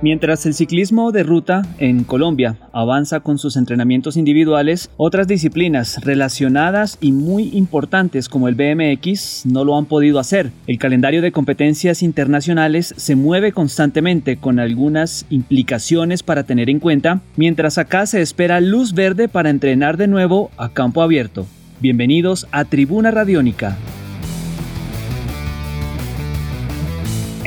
Mientras el ciclismo de ruta en Colombia avanza con sus entrenamientos individuales, otras disciplinas relacionadas y muy importantes como el BMX no lo han podido hacer. El calendario de competencias internacionales se mueve constantemente con algunas implicaciones para tener en cuenta, mientras acá se espera luz verde para entrenar de nuevo a campo abierto. Bienvenidos a Tribuna Radiónica.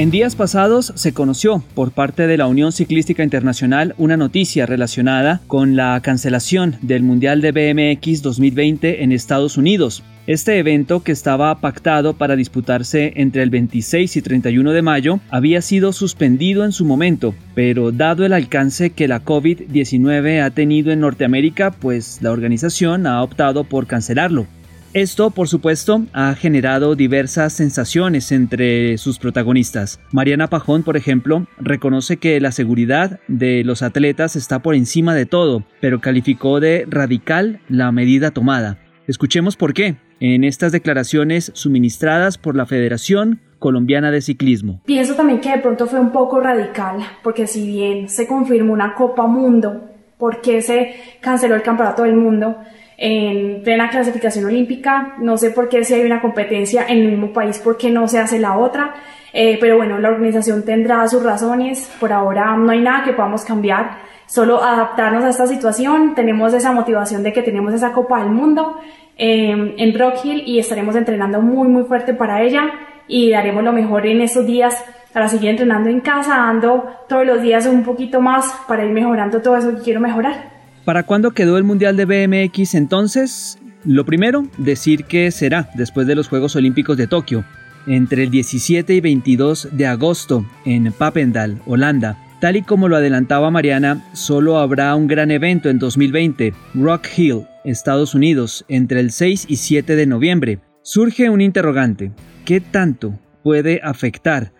En días pasados se conoció por parte de la Unión Ciclística Internacional una noticia relacionada con la cancelación del Mundial de BMX 2020 en Estados Unidos. Este evento, que estaba pactado para disputarse entre el 26 y 31 de mayo, había sido suspendido en su momento, pero dado el alcance que la COVID-19 ha tenido en Norteamérica, pues la organización ha optado por cancelarlo. Esto, por supuesto, ha generado diversas sensaciones entre sus protagonistas. Mariana Pajón, por ejemplo, reconoce que la seguridad de los atletas está por encima de todo, pero calificó de radical la medida tomada. Escuchemos por qué en estas declaraciones suministradas por la Federación Colombiana de Ciclismo. Pienso también que de pronto fue un poco radical, porque si bien se confirmó una Copa Mundo, ¿por qué se canceló el Campeonato del Mundo? En plena clasificación olímpica. No sé por qué si hay una competencia en el mismo país, por qué no se hace la otra. Eh, pero bueno, la organización tendrá sus razones. Por ahora no hay nada que podamos cambiar. Solo adaptarnos a esta situación. Tenemos esa motivación de que tenemos esa Copa del Mundo eh, en Rock Hill y estaremos entrenando muy, muy fuerte para ella y daremos lo mejor en estos días para seguir entrenando en casa, dando todos los días un poquito más para ir mejorando todo eso que quiero mejorar. ¿Para cuándo quedó el Mundial de BMX entonces? Lo primero, decir que será después de los Juegos Olímpicos de Tokio, entre el 17 y 22 de agosto en Papendal, Holanda. Tal y como lo adelantaba Mariana, solo habrá un gran evento en 2020, Rock Hill, Estados Unidos, entre el 6 y 7 de noviembre. Surge un interrogante, ¿qué tanto puede afectar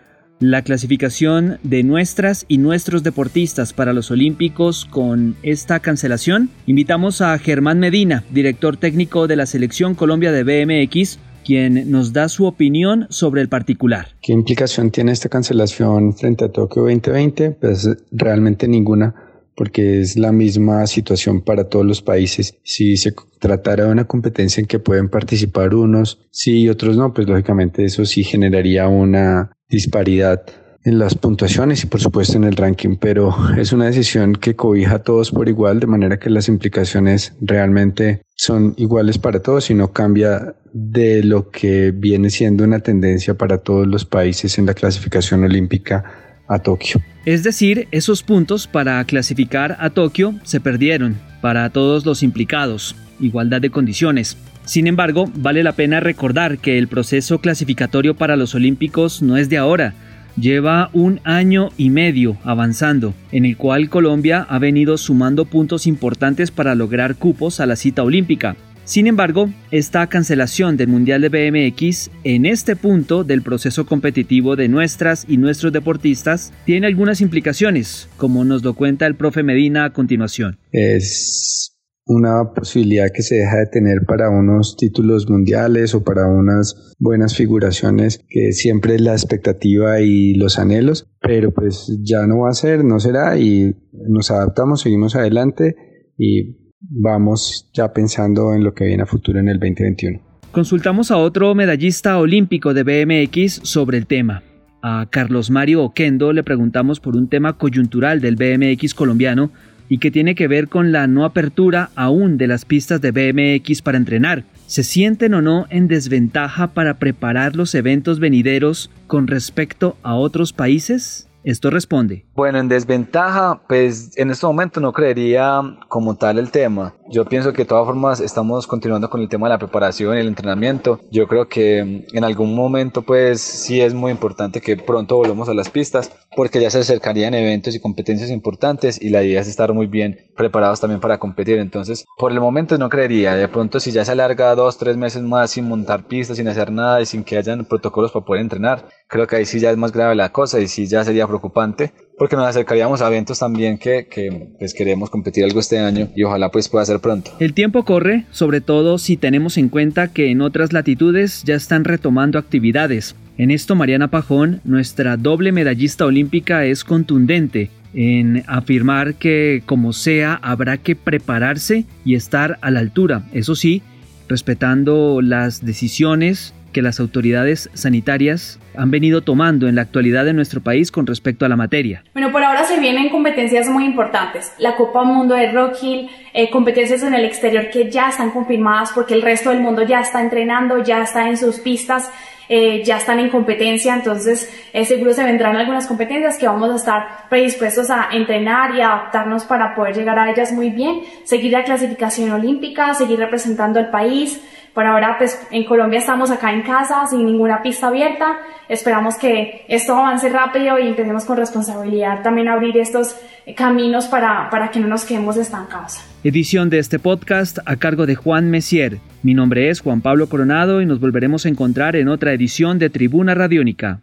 la clasificación de nuestras y nuestros deportistas para los Olímpicos con esta cancelación? Invitamos a Germán Medina, director técnico de la Selección Colombia de BMX, quien nos da su opinión sobre el particular. ¿Qué implicación tiene esta cancelación frente a Tokio 2020? Pues realmente ninguna porque es la misma situación para todos los países. Si se tratara de una competencia en que pueden participar unos sí y otros no, pues lógicamente eso sí generaría una disparidad en las puntuaciones y por supuesto en el ranking, pero es una decisión que cobija a todos por igual, de manera que las implicaciones realmente son iguales para todos y no cambia de lo que viene siendo una tendencia para todos los países en la clasificación olímpica a Tokio. Es decir, esos puntos para clasificar a Tokio se perdieron para todos los implicados, igualdad de condiciones. Sin embargo, vale la pena recordar que el proceso clasificatorio para los Olímpicos no es de ahora, lleva un año y medio avanzando, en el cual Colombia ha venido sumando puntos importantes para lograr cupos a la cita olímpica. Sin embargo, esta cancelación del Mundial de BMX en este punto del proceso competitivo de nuestras y nuestros deportistas tiene algunas implicaciones, como nos lo cuenta el profe Medina a continuación. Es una posibilidad que se deja de tener para unos títulos mundiales o para unas buenas figuraciones que siempre es la expectativa y los anhelos, pero pues ya no va a ser, no será y nos adaptamos, seguimos adelante y vamos ya pensando en lo que viene a futuro en el 2021. Consultamos a otro medallista olímpico de BMX sobre el tema. A Carlos Mario Oquendo le preguntamos por un tema coyuntural del BMX colombiano y que tiene que ver con la no apertura aún de las pistas de BMX para entrenar. ¿Se sienten o no en desventaja para preparar los eventos venideros con respecto a otros países? Esto responde. Bueno, en desventaja, pues en este momento no creería como tal el tema. Yo pienso que de todas formas estamos continuando con el tema de la preparación y el entrenamiento. Yo creo que mm, en algún momento pues sí es muy importante que pronto volvamos a las pistas porque ya se acercarían eventos y competencias importantes y la idea es estar muy bien preparados también para competir. Entonces, por el momento no creería. De pronto si ya se alarga dos, tres meses más sin montar pistas, sin hacer nada y sin que hayan protocolos para poder entrenar, creo que ahí sí ya es más grave la cosa y sí ya sería preocupante porque nos acercaríamos a eventos también que, que pues queremos competir algo este año y ojalá pues pueda ser pronto. El tiempo corre, sobre todo si tenemos en cuenta que en otras latitudes ya están retomando actividades. En esto Mariana Pajón, nuestra doble medallista olímpica, es contundente en afirmar que como sea habrá que prepararse y estar a la altura, eso sí, respetando las decisiones que las autoridades sanitarias han venido tomando en la actualidad de nuestro país con respecto a la materia? Bueno, por ahora se vienen competencias muy importantes. La Copa Mundo de Rock Hill, eh, competencias en el exterior que ya están confirmadas porque el resto del mundo ya está entrenando, ya está en sus pistas. Eh, ya están en competencia, entonces eh, seguro se vendrán algunas competencias que vamos a estar predispuestos a entrenar y adaptarnos para poder llegar a ellas muy bien, seguir la clasificación olímpica, seguir representando al país, por ahora, pues en Colombia estamos acá en casa sin ninguna pista abierta. Esperamos que esto avance rápido y empecemos con responsabilidad también a abrir estos caminos para, para que no nos quedemos estancados. Edición de este podcast a cargo de Juan Messier. Mi nombre es Juan Pablo Coronado y nos volveremos a encontrar en otra edición de Tribuna Radiónica.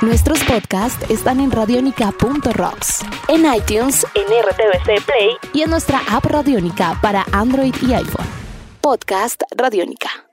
Nuestros podcasts están en radionica.rocks, en iTunes, en RTVC Play y en nuestra app Radiónica para Android y iPhone. Podcast Radiónica.